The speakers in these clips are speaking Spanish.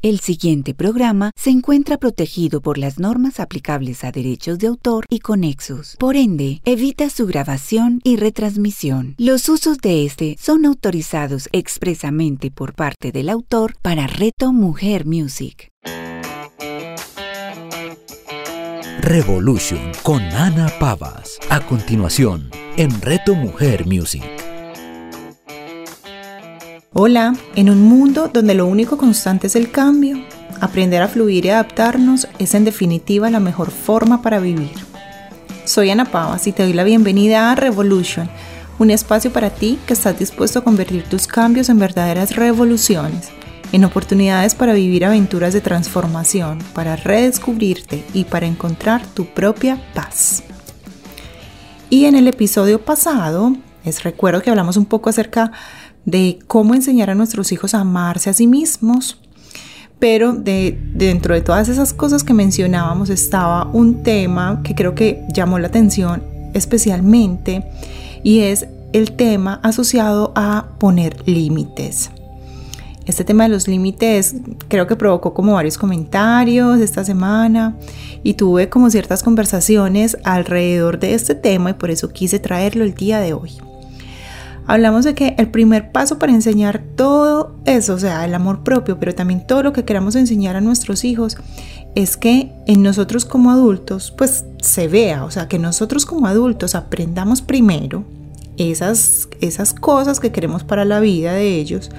El siguiente programa se encuentra protegido por las normas aplicables a derechos de autor y conexos. Por ende, evita su grabación y retransmisión. Los usos de este son autorizados expresamente por parte del autor para Reto Mujer Music. Revolution con Ana Pavas. A continuación, en Reto Mujer Music. Hola, en un mundo donde lo único constante es el cambio, aprender a fluir y adaptarnos es en definitiva la mejor forma para vivir. Soy Ana Pavas y te doy la bienvenida a Revolution, un espacio para ti que estás dispuesto a convertir tus cambios en verdaderas revoluciones, en oportunidades para vivir aventuras de transformación, para redescubrirte y para encontrar tu propia paz. Y en el episodio pasado, les recuerdo que hablamos un poco acerca de cómo enseñar a nuestros hijos a amarse a sí mismos. Pero de, dentro de todas esas cosas que mencionábamos estaba un tema que creo que llamó la atención especialmente y es el tema asociado a poner límites. Este tema de los límites creo que provocó como varios comentarios esta semana y tuve como ciertas conversaciones alrededor de este tema y por eso quise traerlo el día de hoy hablamos de que el primer paso para enseñar todo eso, o sea, el amor propio, pero también todo lo que queramos enseñar a nuestros hijos, es que en nosotros como adultos, pues se vea, o sea, que nosotros como adultos aprendamos primero esas, esas cosas que queremos para la vida de ellos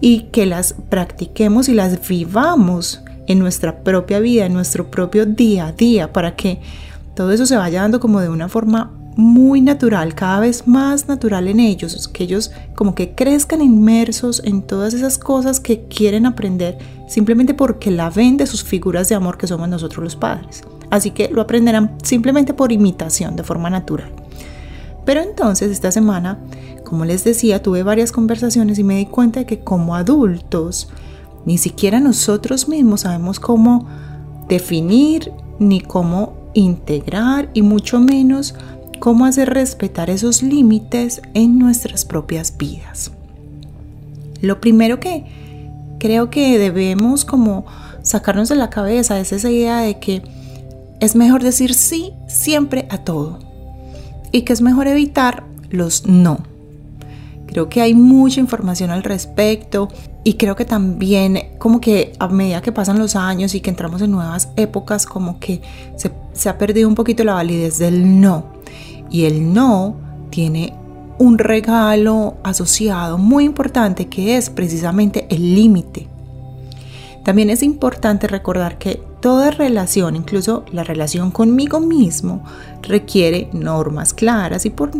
y que las practiquemos y las vivamos en nuestra propia vida, en nuestro propio día a día, para que todo eso se vaya dando como de una forma muy natural, cada vez más natural en ellos, que ellos como que crezcan inmersos en todas esas cosas que quieren aprender simplemente porque la ven de sus figuras de amor que somos nosotros los padres. Así que lo aprenderán simplemente por imitación, de forma natural. Pero entonces esta semana, como les decía, tuve varias conversaciones y me di cuenta de que como adultos, ni siquiera nosotros mismos sabemos cómo definir ni cómo integrar y mucho menos cómo hacer respetar esos límites en nuestras propias vidas. Lo primero que creo que debemos como sacarnos de la cabeza es esa idea de que es mejor decir sí siempre a todo y que es mejor evitar los no. Creo que hay mucha información al respecto y creo que también como que a medida que pasan los años y que entramos en nuevas épocas como que se, se ha perdido un poquito la validez del no. Y el no tiene un regalo asociado muy importante que es precisamente el límite. También es importante recordar que toda relación, incluso la relación conmigo mismo, requiere normas claras y por,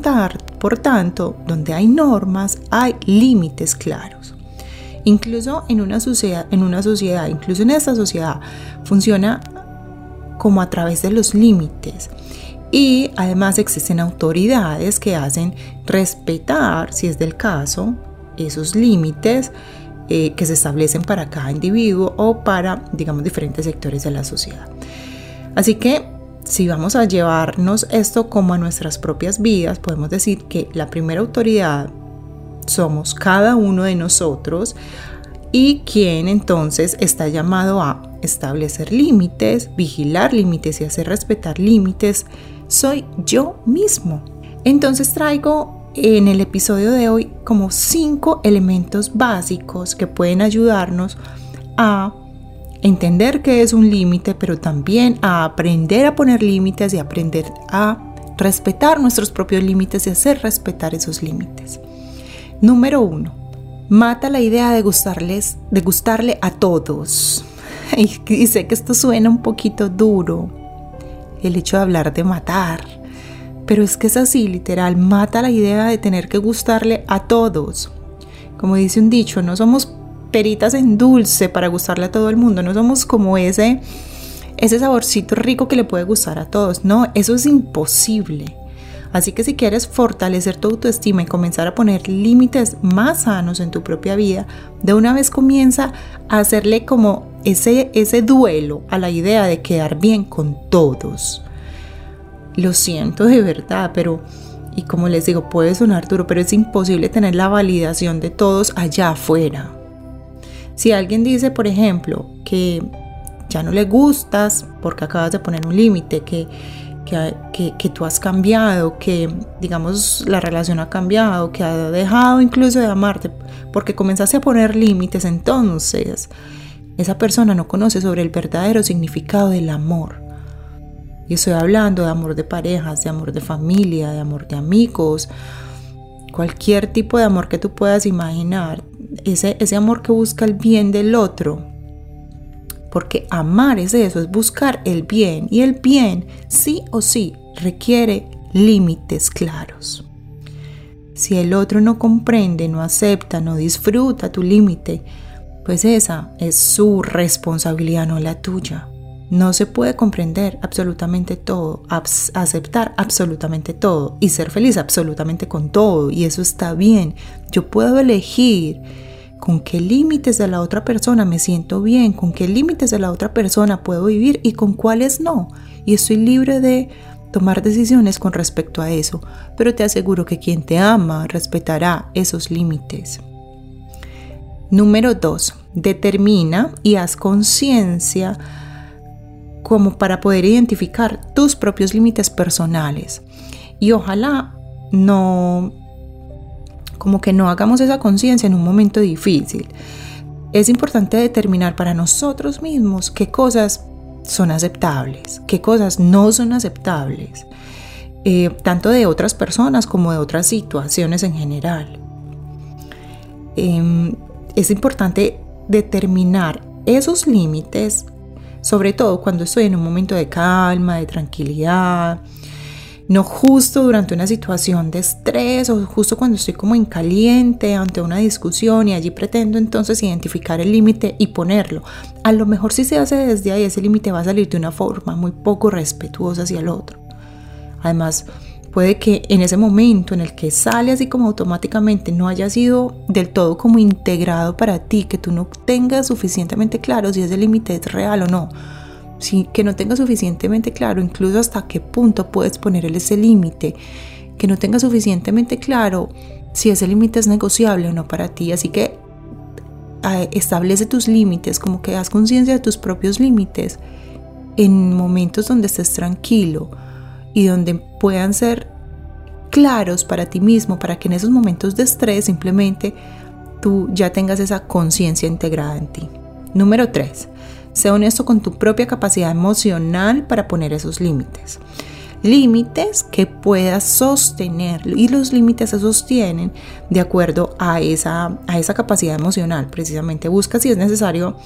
por tanto, donde hay normas, hay límites claros. Incluso en una sociedad, incluso en esta sociedad, funciona como a través de los límites. Y además existen autoridades que hacen respetar, si es del caso, esos límites eh, que se establecen para cada individuo o para, digamos, diferentes sectores de la sociedad. Así que si vamos a llevarnos esto como a nuestras propias vidas, podemos decir que la primera autoridad somos cada uno de nosotros y quien entonces está llamado a establecer límites, vigilar límites y hacer respetar límites soy yo mismo. Entonces traigo en el episodio de hoy como cinco elementos básicos que pueden ayudarnos a entender qué es un límite, pero también a aprender a poner límites y aprender a respetar nuestros propios límites y hacer respetar esos límites. Número uno, mata la idea de gustarles, de gustarle a todos. Y sé que esto suena un poquito duro, el hecho de hablar de matar. Pero es que es así, literal, mata la idea de tener que gustarle a todos. Como dice un dicho, no somos peritas en dulce para gustarle a todo el mundo, no somos como ese, ese saborcito rico que le puede gustar a todos. No, eso es imposible. Así que si quieres fortalecer tu autoestima y comenzar a poner límites más sanos en tu propia vida, de una vez comienza a hacerle como ese, ese duelo a la idea de quedar bien con todos. Lo siento de verdad, pero, y como les digo, puede sonar duro, pero es imposible tener la validación de todos allá afuera. Si alguien dice, por ejemplo, que ya no le gustas porque acabas de poner un límite, que, que, que, tú has cambiado, que digamos la relación ha cambiado, que ha dejado incluso de amarte porque comenzaste a poner límites, entonces esa persona no conoce sobre el verdadero significado del amor. Y estoy hablando de amor de parejas, de amor de familia, de amor de amigos, cualquier tipo de amor que tú puedas imaginar, ese, ese amor que busca el bien del otro. Porque amar es eso, es buscar el bien. Y el bien, sí o sí, requiere límites claros. Si el otro no comprende, no acepta, no disfruta tu límite, pues esa es su responsabilidad, no la tuya. No se puede comprender absolutamente todo, aceptar absolutamente todo y ser feliz absolutamente con todo. Y eso está bien. Yo puedo elegir con qué límites de la otra persona me siento bien, con qué límites de la otra persona puedo vivir y con cuáles no. Y estoy libre de tomar decisiones con respecto a eso. Pero te aseguro que quien te ama respetará esos límites. Número 2. Determina y haz conciencia como para poder identificar tus propios límites personales. Y ojalá no, como que no hagamos esa conciencia en un momento difícil. Es importante determinar para nosotros mismos qué cosas son aceptables, qué cosas no son aceptables, eh, tanto de otras personas como de otras situaciones en general. Em, es importante determinar esos límites sobre todo cuando estoy en un momento de calma, de tranquilidad, no justo durante una situación de estrés o justo cuando estoy como en caliente ante una discusión y allí pretendo entonces identificar el límite y ponerlo. A lo mejor si se hace desde ahí ese límite va a salir de una forma muy poco respetuosa hacia el otro. Además, puede que en ese momento en el que sale así como automáticamente no haya sido del todo como integrado para ti, que tú no tengas suficientemente claro si ese límite es real o no. Sí, que no tengas suficientemente claro incluso hasta qué punto puedes poner ese límite, que no tengas suficientemente claro si ese límite es negociable o no para ti. Así que establece tus límites, como que das conciencia de tus propios límites en momentos donde estés tranquilo y donde puedan ser claros para ti mismo, para que en esos momentos de estrés simplemente tú ya tengas esa conciencia integrada en ti. Número 3. Sé honesto con tu propia capacidad emocional para poner esos límites. Límites que puedas sostener y los límites se sostienen de acuerdo a esa, a esa capacidad emocional. Precisamente busca si es necesario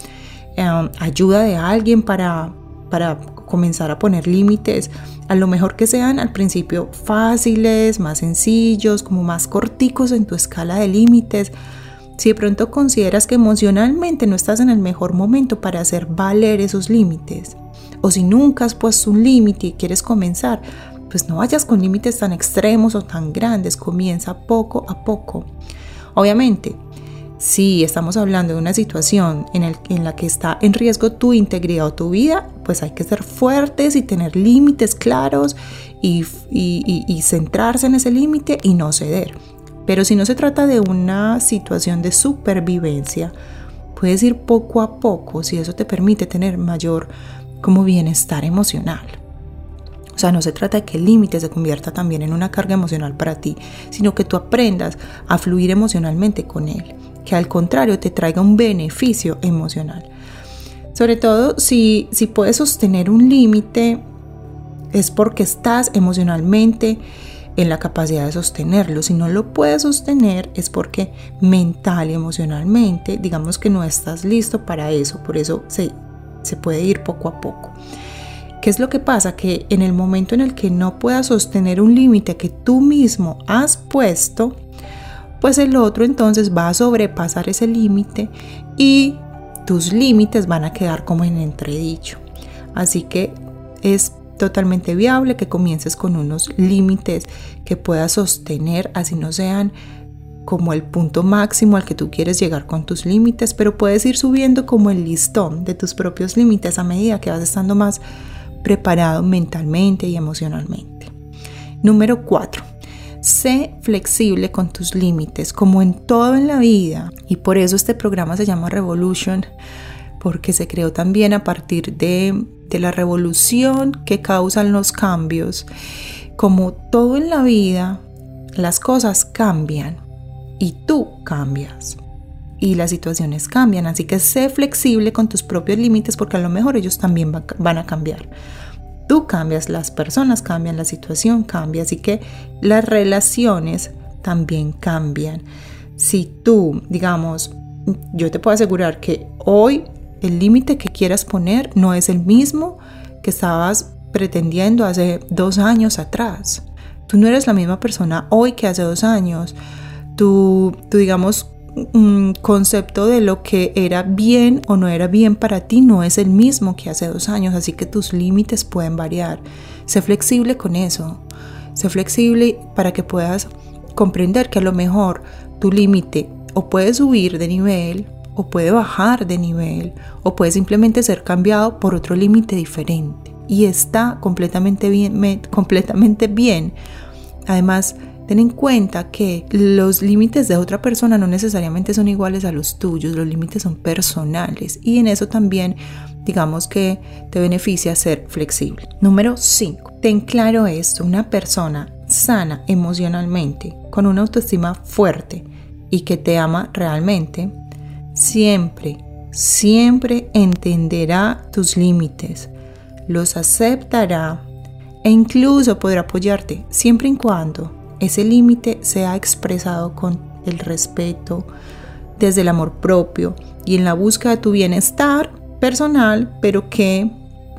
eh, ayuda de alguien para, para comenzar a poner límites, a lo mejor que sean al principio fáciles, más sencillos, como más corticos en tu escala de límites. Si de pronto consideras que emocionalmente no estás en el mejor momento para hacer valer esos límites, o si nunca has puesto un límite y quieres comenzar, pues no vayas con límites tan extremos o tan grandes, comienza poco a poco. Obviamente, si estamos hablando de una situación en, el, en, la que está en riesgo tu integridad o tu vida, pues hay que ser fuertes y tener límites claros y, y centrarse en ese límite y no ceder. Pero si no se trata de una situación de supervivencia, puedes ir poco a poco si eso te permite tener mayor como bienestar emocional. O sea, no se trata de que el límite se convierta también en una carga emocional para ti, sino que tú aprendas a fluir emocionalmente con él que al contrario te traiga un beneficio emocional. Sobre todo si, si puedes sostener un límite, es porque estás emocionalmente en la capacidad de sostenerlo. Si no lo puedes sostener es porque mental y emocionalmente, digamos que no estás listo para eso. Por eso se, se puede ir poco a poco. ¿Qué es lo que pasa? Que en el momento en el que no puedas sostener un límite que tú mismo has puesto, pues el otro entonces va a sobrepasar ese límite y tus límites van a quedar como en entredicho. Así que es totalmente viable que comiences con unos límites que puedas sostener, así no sean como el punto máximo al que tú quieres llegar con tus límites, pero puedes ir subiendo como el listón de tus propios límites a medida que vas estando más preparado mentalmente y emocionalmente. Número 4. Sé flexible con tus límites, como en todo en la vida. Y por eso este programa se llama Revolution, porque se creó también a partir de, de la revolución que causan los cambios. Como todo en la vida, las cosas cambian y tú cambias y las situaciones cambian. Así que sé flexible con tus propios límites porque a lo mejor ellos también van a cambiar. Tú cambias, las personas cambian, la situación cambia. Así que las relaciones también cambian. Si tú, digamos, yo te puedo asegurar que hoy el límite que quieras poner no es el mismo que estabas pretendiendo hace dos años atrás. Tú no eres la misma persona hoy que hace dos años. Tú, tú digamos, concepto de lo que era bien o no era bien para ti no es el mismo que hace dos años, así que tus límites pueden variar. Sé flexible con eso. Sé flexible para que puedas comprender que a lo mejor tu límite o puede subir de nivel o puede bajar de nivel o puede simplemente ser cambiado por otro límite diferente. Y está completamente bien, completamente bien. Además, Ten en cuenta que los límites de otra persona no necesariamente son iguales a los tuyos, los límites son personales y en eso también digamos que te beneficia ser flexible. Número 5. Ten claro esto, una persona sana emocionalmente, con una autoestima fuerte y que te ama realmente, siempre, siempre entenderá tus límites, los aceptará e incluso podrá apoyarte siempre y cuando ese límite se ha expresado con el respeto, desde el amor propio y en la búsqueda de tu bienestar personal, pero que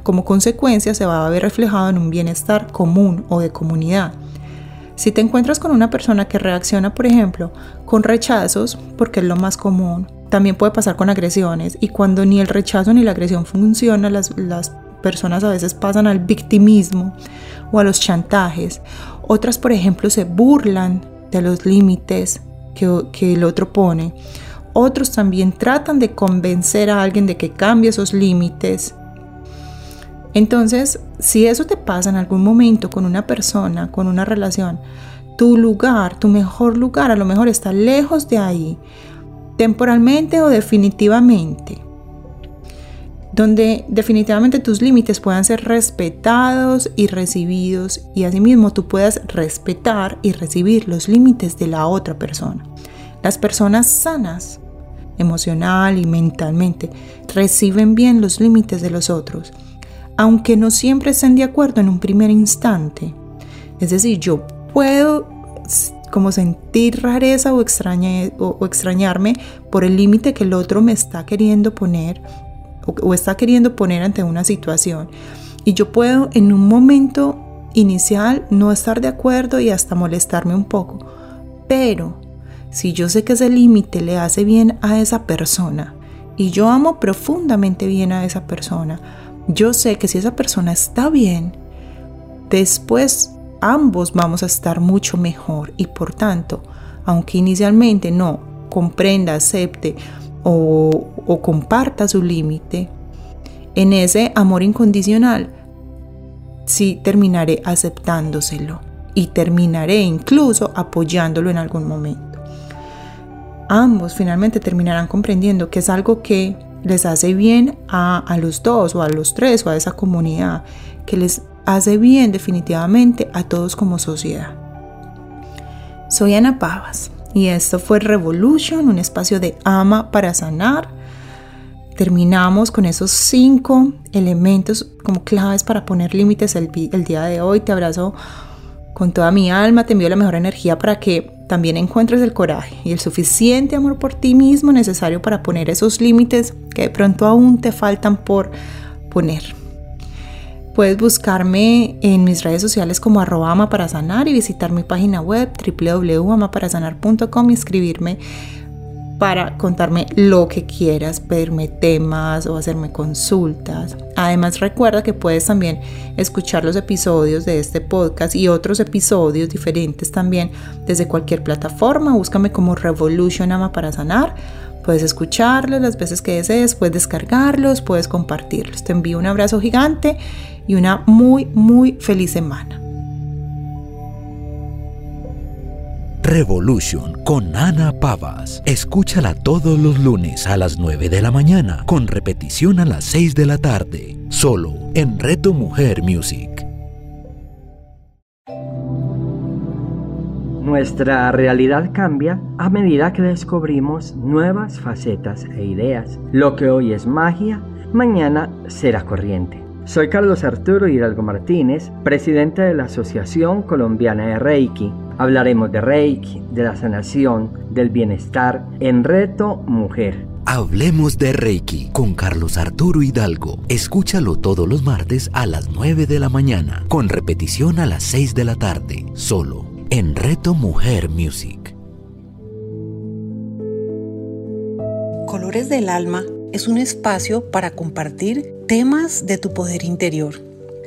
como consecuencia se va a ver reflejado en un bienestar común o de comunidad. Si te encuentras con una persona que reacciona, por ejemplo, con rechazos, porque es lo más común, también puede pasar con agresiones y cuando ni el rechazo ni la agresión funciona, las, las personas a veces pasan al victimismo o a los chantajes otras, por ejemplo, se burlan de los límites que, el otro pone. Otros también tratan de convencer a alguien de que cambie esos límites. Entonces, si eso te pasa en algún momento con una persona, con una relación, tu lugar, tu mejor lugar a lo mejor está lejos de ahí, temporalmente o definitivamente donde definitivamente tus límites puedan ser respetados y recibidos y asimismo tú puedas respetar y recibir los límites de la otra persona. Las personas sanas emocional y mentalmente reciben bien los límites de los otros, aunque no siempre estén de acuerdo en un primer instante. Es decir, yo puedo como sentir rareza o, o extrañarme por el límite que el otro me está queriendo poner o, está queriendo poner ante una situación. Y yo puedo en un momento inicial no estar de acuerdo y hasta molestarme un poco. Pero si yo sé que ese límite le hace bien a esa persona y yo amo profundamente bien a esa persona, yo sé que si esa persona está bien, después ambos vamos a estar mucho mejor y por tanto, aunque inicialmente no comprenda, acepte o, comparta su límite, en ese amor incondicional, sí terminaré aceptándoselo y terminaré incluso apoyándolo en algún momento. Ambos finalmente terminarán comprendiendo que es algo que les hace bien a, a, los dos o a los tres o a esa comunidad, que les hace bien definitivamente a todos como sociedad. Soy Ana Pavas y esto fue Revolution, un espacio de ama para sanar. Terminamos con esos cinco elementos como claves para poner límites el, día de hoy. Te abrazo con toda mi alma, te envío la mejor energía para que también encuentres el coraje y el suficiente amor por ti mismo necesario para poner esos límites que de pronto aún te faltan por poner. Puedes buscarme en mis redes sociales como arroba ama para sanar y visitar mi página web www.amaparasanar.com y escribirme para contarme lo que quieras, pedirme temas o hacerme consultas. Además recuerda que puedes también escuchar los episodios de este podcast y otros episodios diferentes también desde cualquier plataforma. Búscame como Revolution Ama para Sanar. Puedes escucharlos las veces que desees, puedes descargarlos, puedes compartirlos. Te envío un abrazo gigante y una muy, muy feliz semana. Revolution con Ana Pavas. Escúchala todos los lunes a las 9 de la mañana, con repetición a las 6 de la tarde, solo en Reto Mujer Music. Nuestra realidad cambia a medida que descubrimos nuevas facetas e ideas. Lo que hoy es magia, mañana será corriente. Soy Carlos Arturo Hidalgo Martínez, presidente de la Asociación Colombiana de Reiki. Hablaremos de Reiki, de la sanación, del bienestar en Reto Mujer. Hablemos de Reiki con Carlos Arturo Hidalgo. Escúchalo todos los martes a las 9 de la mañana, con repetición a las 6 de la tarde, solo en Reto Mujer Music. Colores del Alma es un espacio para compartir temas de tu poder interior.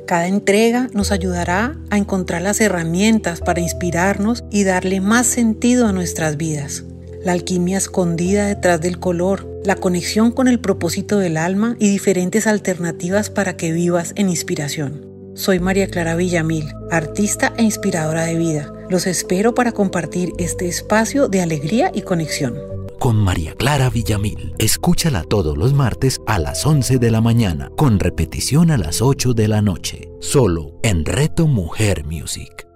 Cada entrega nos ayudará a encontrar las herramientas para inspirarnos y darle más sentido a nuestras vidas. La alquimia escondida detrás del color, la conexión con el propósito del alma y diferentes alternativas para que vivas en inspiración. Soy María Clara Villamil, artista e inspiradora de vida. Los espero para compartir este espacio de alegría y conexión con María Clara Villamil. Escúchala todos los martes a las 11 de la mañana, con repetición a las 8 de la noche, solo en Reto Mujer Music.